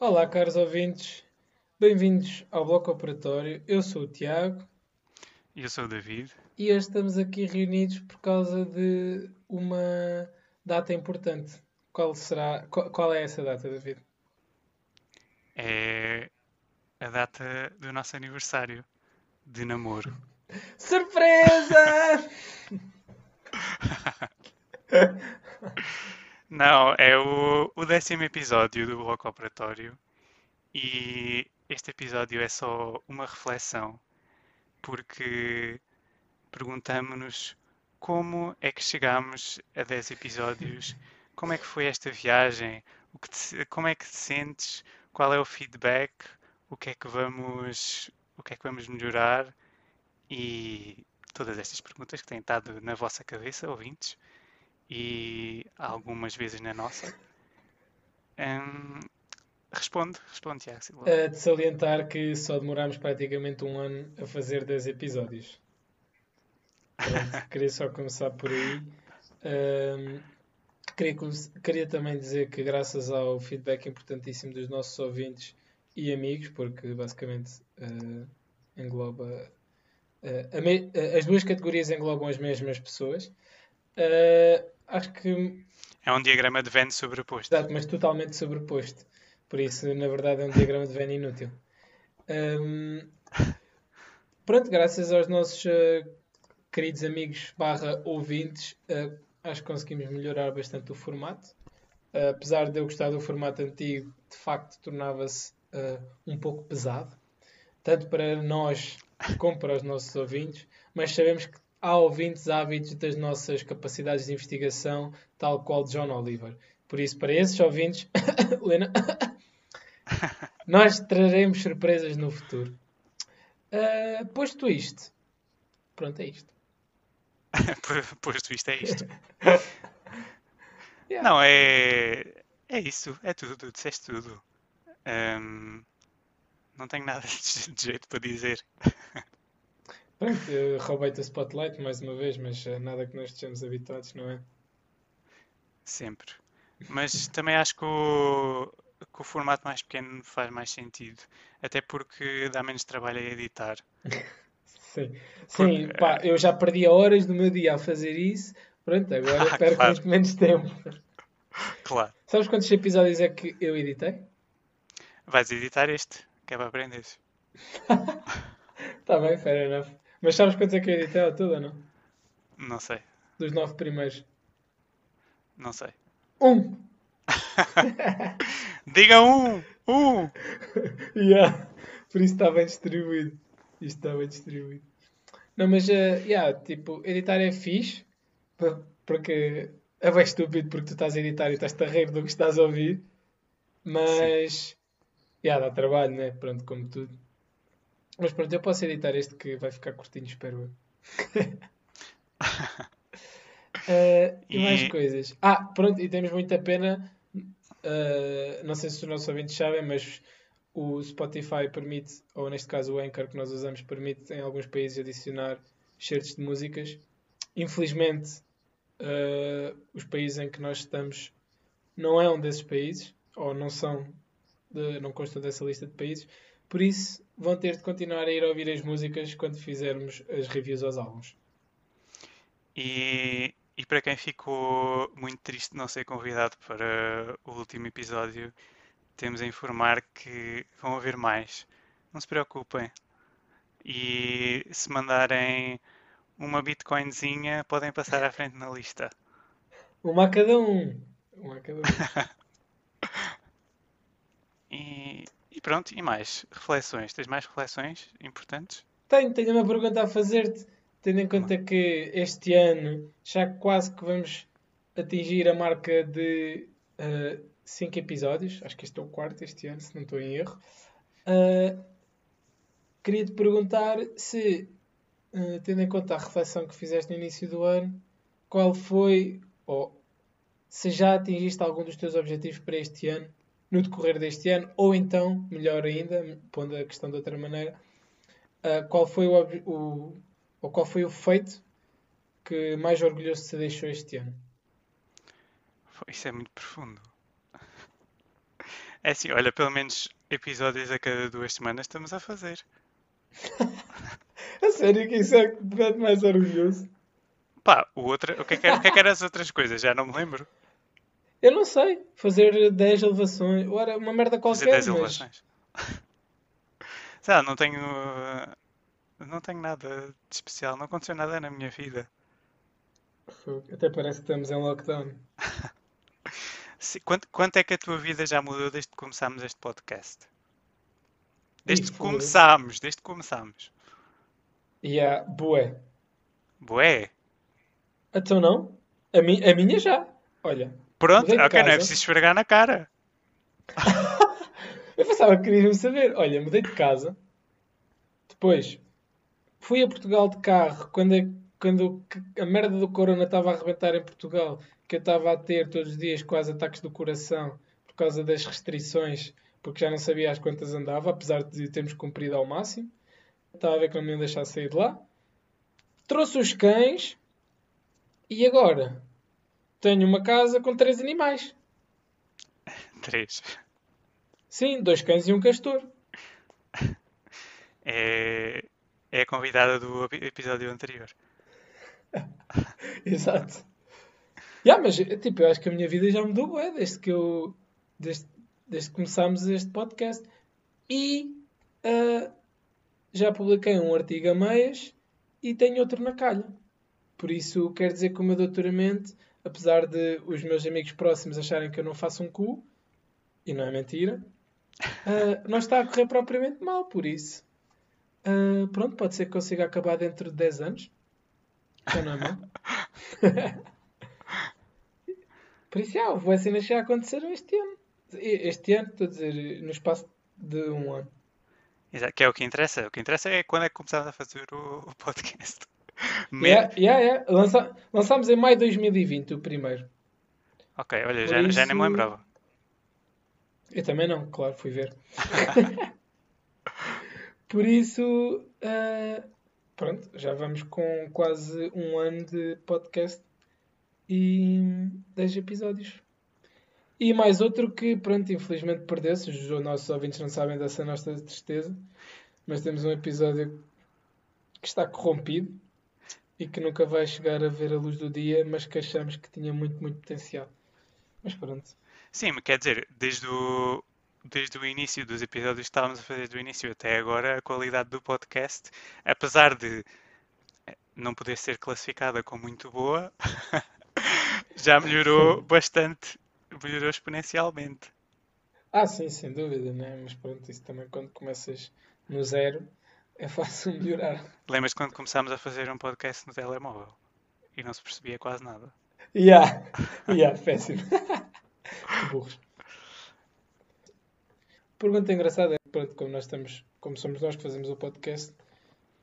Olá, caros ouvintes, bem-vindos ao Bloco Operatório. Eu sou o Tiago E eu sou o David. e hoje estamos aqui reunidos por causa de uma data importante. Qual será? Qual, é essa data, David? É a data do nosso aniversário de namoro. Surpresa! Não, é o, o décimo episódio do Bloco Operatório e este episódio é só uma reflexão porque perguntamos-nos como é que chegámos a 10 episódios, como é que foi esta viagem, o que te- como é que te sentes, qual é o feedback, o que é que vamos, o que é que vamos melhorar e todas estas perguntas que têm estado na vossa cabeça, ouvintes, e algumas vezes na nossa. Hum, responde, responde, Tiago Silva. Uh, de salientar que só demorámos praticamente um ano a fazer 10 episódios. Pronto, queria só começar por aí. Um, queria, queria também dizer que, graças ao feedback importantíssimo dos nossos ouvintes e amigos, porque basicamente uh, engloba. uh, as duas categorias englobam as mesmas pessoas. Uh, acho que É um diagrama de Venn sobreposto. Exato, mas totalmente sobreposto. Por isso, na verdade, é um diagrama de Venn inútil. Hum, pronto, graças aos nossos eh, queridos amigos barra ouvintes, eh, acho que conseguimos melhorar bastante o formato. Eh, apesar de eu gostar do formato antigo, de facto tornava-se um pouco pesado, tanto para nós como para os nossos ouvintes, mas sabemos que há ouvintes ávidos das nossas capacidades de investigação, tal qual John Oliver. Por isso, para esses ouvintes, Lena, nós traremos surpresas no futuro. Ah, posto isto, pronto, é isto. Posto isto, é isto. Yeah. Não, é, é isso, é tudo, tu disseste tudo. Hum, não tenho nada de jeito para dizer. Pronto, eu roubei-te a spotlight mais uma vez, mas ah, nada que nós estejamos habituados, não é? Sempre. Mas também acho que o, que o formato mais pequeno faz mais sentido. Até porque dá menos trabalho a editar. Sim, sim Porque, pá, eu já perdi horas do meu dia a fazer isso. Pronto, agora Ah, perco claro. muito menos tempo. Claro, Sabes quantos episódios é que eu editei? vais editar este, que é para aprenderes. Tá bem, fair enough. Mas sabes quantos é que eu editei ao todo ou não? Não sei, Dos nove primeiros. não sei. Um! Diga um! Um! Yeah. Por isso está bem distribuído. Isto está bem distribuído. Não, mas, eh, yeah, tipo, editar é fixe, porque é bem estúpido porque tu estás a editar e estás-te a rir do que estás a ouvir, mas, yeah, dá trabalho, né? Pronto, como tudo. Mas pronto, eu posso editar este que vai ficar curtinho, espero eu. Eh, e mais E- coisas. Ah, pronto, e temos muita pena. eh, não sei se os nossos ouvintes sabem, mas o Spotify permite, ou neste caso o Anchor que nós usamos, permite em alguns países adicionar certos de músicas. Infelizmente, eh, os países em que nós estamos não é um desses países, ou não são, de- não constam dessa lista de países. Por isso, vão ter de continuar a ir ouvir as músicas quando fizermos as reviews aos álbuns. E, e para quem ficou muito triste de não ser convidado para o último episódio, temos a informar que vão haver mais. Não se preocupem. E se mandarem uma bitcoinzinha, podem passar à frente na lista. Uma a cada um. Uma a cada um. E, e pronto, e mais? Reflexões? Tens mais reflexões importantes? Tenho, tenho uma pergunta a fazer-te, tendo em conta que este ano já quase que vamos atingir a marca de 5 episódios. Acho que este é o quarto este ano, se não estou em erro. Uh, queria te perguntar se, uh, tendo em conta a reflexão que fizeste no início do ano, qual foi, ou se já atingiste algum dos teus objetivos para este ano, no decorrer deste ano, ou então, melhor ainda, pondo a questão de outra maneira, uh, qual foi o, o- ou qual foi o feito que mais orgulhoso te deixou este ano? Isso é muito profundo. É assim, olha, pelo menos episódios a cada duas semanas estamos a fazer. A sério que isso é mete mais orgulhoso? Pá, o, outro, o, que é que o que é que eram as outras coisas? Já não me lembro. Eu não sei. Fazer 10 elevações. Ou era uma merda Fazer qualquer, 10 mas... elevações. Sei lá, não tenho. Não tenho nada de especial. Não aconteceu nada na minha vida. Até parece que estamos em lockdown. Quanto, quanto é que a tua vida já mudou desde que começámos este podcast? Desde Ih, que começámos, desde que começámos. E há bué. Bué. Então não? A, mi a minha já. Olha. Pronto, ok, não é casa. preciso esfregar na cara. Eu pensava que querias-me saber. Olha, mudei de casa. Depois fui a Portugal de carro quando, a- quando a merda do corona estava a arrebentar em Portugal. Que eu estava a ter todos os dias quase ataques do coração por causa das restrições, porque já não sabia às quantas andava, apesar de termos cumprido ao máximo. Estava a ver que não me iam deixar sair de lá. Trouxe os cães e agora tenho uma casa com três animais. Três. Sim, dois cães e um castor. É, é a convidada do epi- episódio anterior. Exato. Yeah, mas tipo, eu acho que a minha vida já mudou bué, desde que eu desde, desde que começámos este podcast. E ah, já publiquei um artigo a meias e tenho outro na calha. Por isso quer dizer que o meu doutoramento, apesar de os meus amigos próximos acharem que eu não faço um cu, e não é mentira, ah, não está a correr propriamente mal, por isso. ah, pronto, pode ser que consiga acabar dentro de 10 anos. Já não é mal. Por isso, já, houve cenas que já aconteceram este ano. Este ano, estou a dizer, no espaço de um ano. Exato, que é o que interessa. O que interessa é quando é que começámos a fazer o, o podcast. Yeah, yeah, yeah. Lança- lançámos em maio de 2020 o primeiro. Ok, olha, já, já nem me isso- lembrava. Eu também não, claro, fui ver. Por isso, ah, pronto, já vamos com quase um ano de podcast e 10 episódios. E mais outro que, pronto, infelizmente perdeu-se. Os nossos ouvintes não sabem dessa nossa tristeza, mas temos um episódio que está corrompido e que nunca vai chegar a ver a luz do dia, mas que achamos que tinha muito, muito potencial. Mas pronto. Sim, quer dizer, desde o, desde o início dos episódios que estávamos a fazer do início até agora, a qualidade do podcast, apesar de eh, não poder ser classificada como muito boa, já melhorou bastante, melhorou exponencialmente. Ah, sim, sem dúvida, né? Mas pronto, isso também quando começas no zero é fácil melhorar. Lembras quando começámos a fazer um podcast no telemóvel e não se percebia quase nada? Yeah, yeah, péssimo. Que burros. Pergunta engraçada é, pronto, como nós estamos, como somos nós que fazemos o podcast,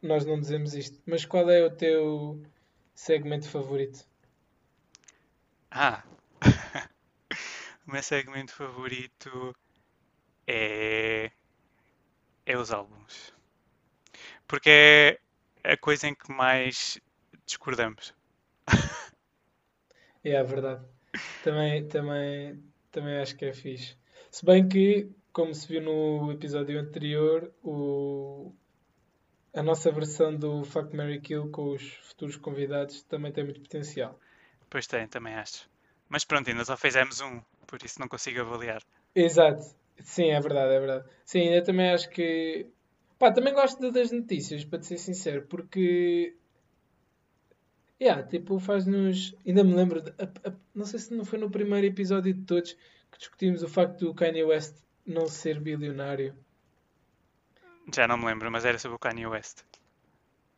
nós não dizemos isto, mas qual é o teu segmento favorito? Ah, o meu segmento favorito é, é os álbuns. Porque é a coisa em que mais discordamos. É, é verdade. Também, também, também acho que é fixe. Se bem que, como se viu no episódio anterior, o, a nossa versão do Fuck Mary Kill com os futuros convidados também tem muito potencial. Pois tem, também acho. Mas pronto, ainda só fizemos um, por isso não consigo avaliar. Exato. Sim, é verdade, é verdade. Sim, eu também acho que. Pá, também gosto das notícias, para te ser sincero, porque. Yeah, tipo, faz-nos. Ainda me lembro. de- Não sei se não foi no primeiro episódio de todos que discutimos o facto do Kanye West não ser bilionário. Já não me lembro, mas era sobre o Kanye West.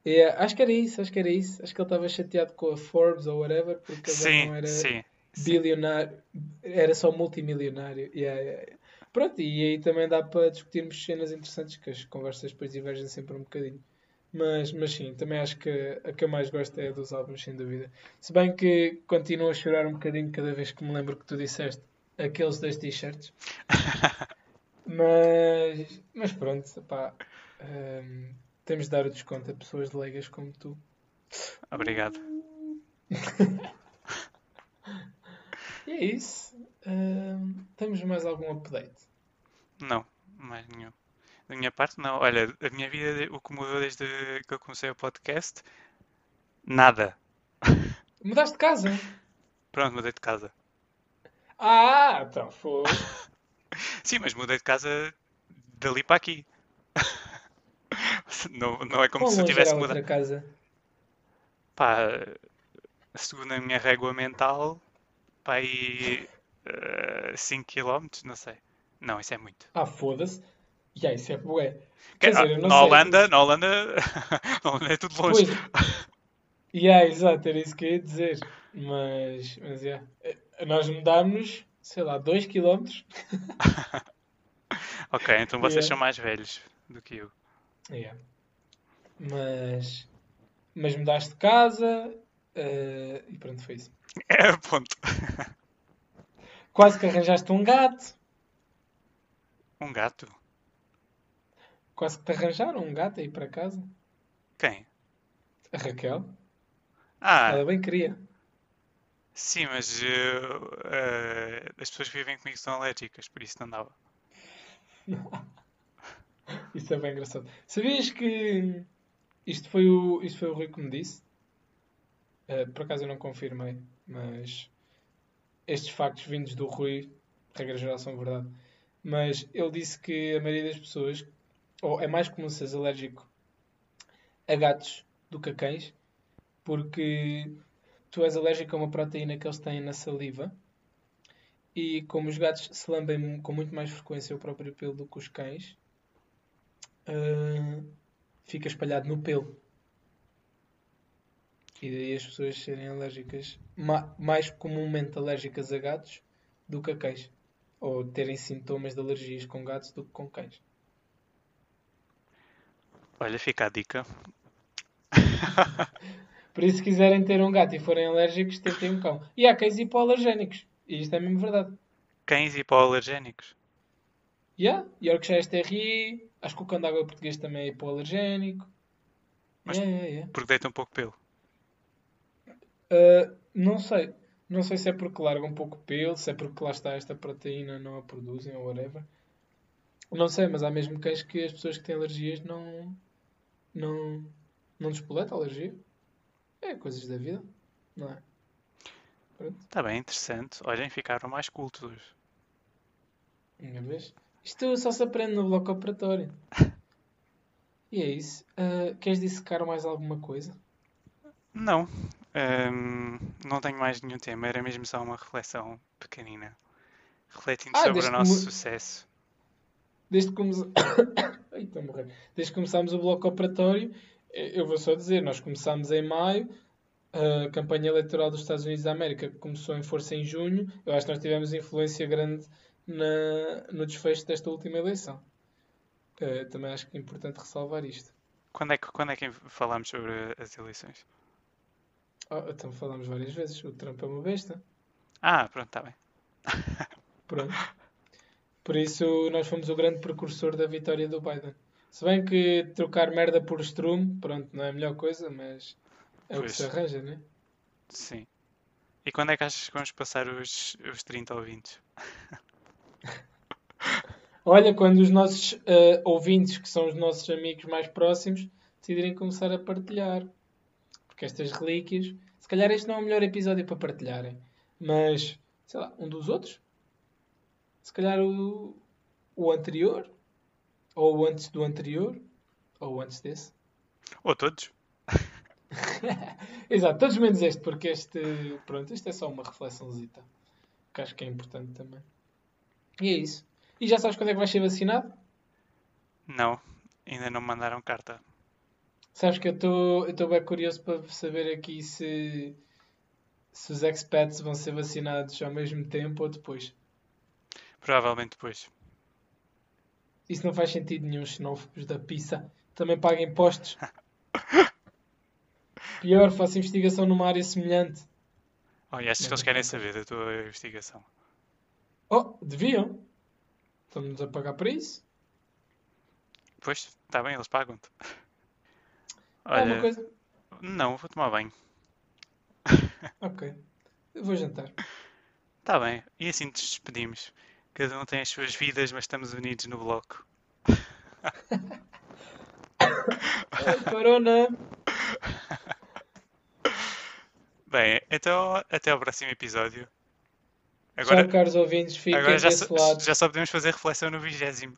Yeah, acho que era isso, acho que era isso. Acho que ele estava chateado com a Forbes ou whatever, porque ele Sim, não era sim. sim. bilionário, era só multimilionário. Yeah, yeah, yeah. Pronto, e aí também dá para discutirmos cenas interessantes, que as conversas depois divergem sempre um bocadinho. Mas, mas sim, também acho que a que eu mais gosto é a dos álbuns, sem dúvida. Se bem que continuo a chorar um bocadinho cada vez que me lembro que tu disseste aqueles das t-shirts. Mas, mas pronto, pá, hum, temos de dar o desconto a pessoas leigas como tu. Obrigado. E é isso. Hum, temos mais algum update? Não, mais nenhum. Da minha parte, não. Olha, a minha vida, o que mudou desde que eu comecei o podcast, nada. Mudaste de casa? Pronto, mudei de casa. Ah, então foi. Sim, mas mudei de casa dali para aqui. Não, não é como se eu tivesse mudado. casa? Pá, segundo a minha régua mental, pá, aí 5 km, não sei. Não, isso é muito. Ah, foda-se. Já, isso é bué. Que- Quer dizer, não na sei. Holanda, na Holanda, na Holanda é tudo longe. Pois. Yeah, exato, era isso que eu ia dizer. Mas, mas yeah. Eh, Nós mudámos, sei lá, 2 km. Ok, então vocês Yeah. são mais velhos do que eu. Yeah. Mas, mas mudaste de casa eh, e pronto, foi isso. É, ponto. Quase que arranjaste um gato. Um gato? Quase que te arranjaram um gato aí para casa. Quem? A Raquel. Ah, Ela bem queria. sim, mas eu, eh, as pessoas que vivem comigo são alérgicas, por isso não dava. Isso é bem engraçado. Sabias que isto foi o, isto foi o Rui que me disse? Eh, por acaso eu não confirmei, mas estes factos vindos do Rui, regra geral, são verdade. Mas ele disse que a maioria das pessoas, ou é mais comum seres alérgico a gatos do que a cães, porque tu és alérgico a uma proteína que eles têm na saliva. E como os gatos se lambem com muito mais frequência o próprio pelo do que os cães, ah, fica espalhado no pelo. E daí as pessoas serem alérgicas, ma- mais comumente alérgicas a gatos do que a cães. Ou terem sintomas de alergias com gatos do que com cães. Olha, fica a dica. Por isso, se quiserem ter um gato e forem alérgicos, tentem um cão. E há cães hipoalergénicos. E isto é mesmo verdade. Cães hipoalergénicos. E há Yorkshire STRI, acho que o cão de água português também é hipoalergénico. Mas- É, é, é. Porque deita um pouco pelo. Uh, não sei. Não sei se é porque larga um pouco pelo, se é porque lá está esta proteína não a produzem ou whatever. Não sei, mas há mesmo cães que as pessoas que têm alergias não. não. não despoleta a alergia. É coisas da vida, não é? Pronto, Está bem, interessante. Olhem, ficaram mais cultos. uma vez. Isto só se aprende no bloco operatório. E é isso. Uh, queres dissecar mais alguma coisa? Não, hum, não tenho mais nenhum tema. Era mesmo só uma reflexão pequenina. Refletindo Ah, sobre o nosso sucesso. Desde que, come... Ai, estou a morrer. Desde que começámos o bloco operatório, eh, eu vou só dizer, nós começámos em maio, a campanha eleitoral dos Estados Unidos da América começou em força em junho. Eu acho que nós tivemos influência grande na... no desfecho desta última eleição. Eh, também acho que é importante ressalvar isto. Quando é que, quando é que falámos sobre as eleições? Oh, então falamos várias vezes. O Trump é uma besta. Ah, pronto, está bem. Pronto. Por isso, nós fomos o grande precursor da vitória do Biden. Se bem que trocar merda por Strum, pronto, não é a melhor coisa, mas é o que Pois. se arranja, né? Sim. E quando é que achas que vamos passar os, os 30 ouvintes? Olha, quando os nossos eh, ouvintes, que são os nossos amigos mais próximos, decidirem começar a partilhar. Porque estas relíquias, se calhar este não é o melhor episódio para partilharem, mas, sei lá, um dos outros? Se calhar o, o anterior? Ou o antes do anterior? Ou o antes desse? Ou todos? Exato, todos menos este, porque este, pronto, este é só uma reflexãozita, que acho que é importante também. E é isso. E já sabes quando é que vais ser vacinado? Não, ainda não me mandaram carta. Sabes que eu estou bem curioso para saber aqui se, se os expats vão ser vacinados ao mesmo tempo ou depois. Provavelmente depois. Isso não faz sentido nenhum, os xenófobos da pizza também pagam impostos. Pior, faço investigação numa área semelhante. Oh, e achas que eles querem saber da tua investigação? Oh, deviam. Estamos a pagar para isso. Pois, está bem, eles pagam-te. Olha, coisa. não, vou tomar banho. Ok. Vou jantar. Está bem, e assim nos despedimos. Cada um tem as suas vidas, mas estamos unidos no bloco. Corona! Bem, então até ao próximo episódio. Tchau, caros ouvintes, fiquem agora já, desse só, lado. já só podemos fazer reflexão no vigésimo.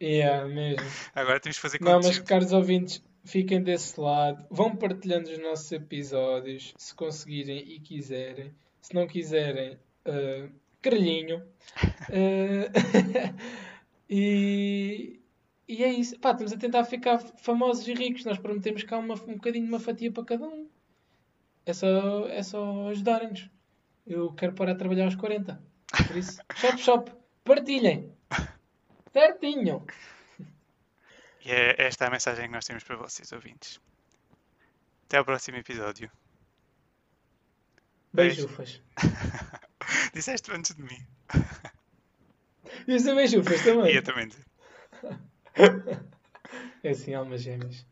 Yeah, mesmo. Agora temos que fazer Não, mas conteúdo. caros ouvintes, fiquem desse lado. Vão partilhando os nossos episódios, se conseguirem e quiserem. Se não quiserem, uh. Uh, e, e é isso. Pá, estamos a tentar ficar famosos e ricos. Nós prometemos cá uma, um bocadinho de uma fatia para cada um. É só, é só ajudarem-nos. Eu quero parar de trabalhar aos 40. Por isso, shop, shop, partilhem. Certinho. E é esta a mensagem que nós temos para vocês, ouvintes. Até ao próximo episódio. Beijufas. Disseste antes de mim. E os beijufas também. E eu também. É assim, almas gêmeas.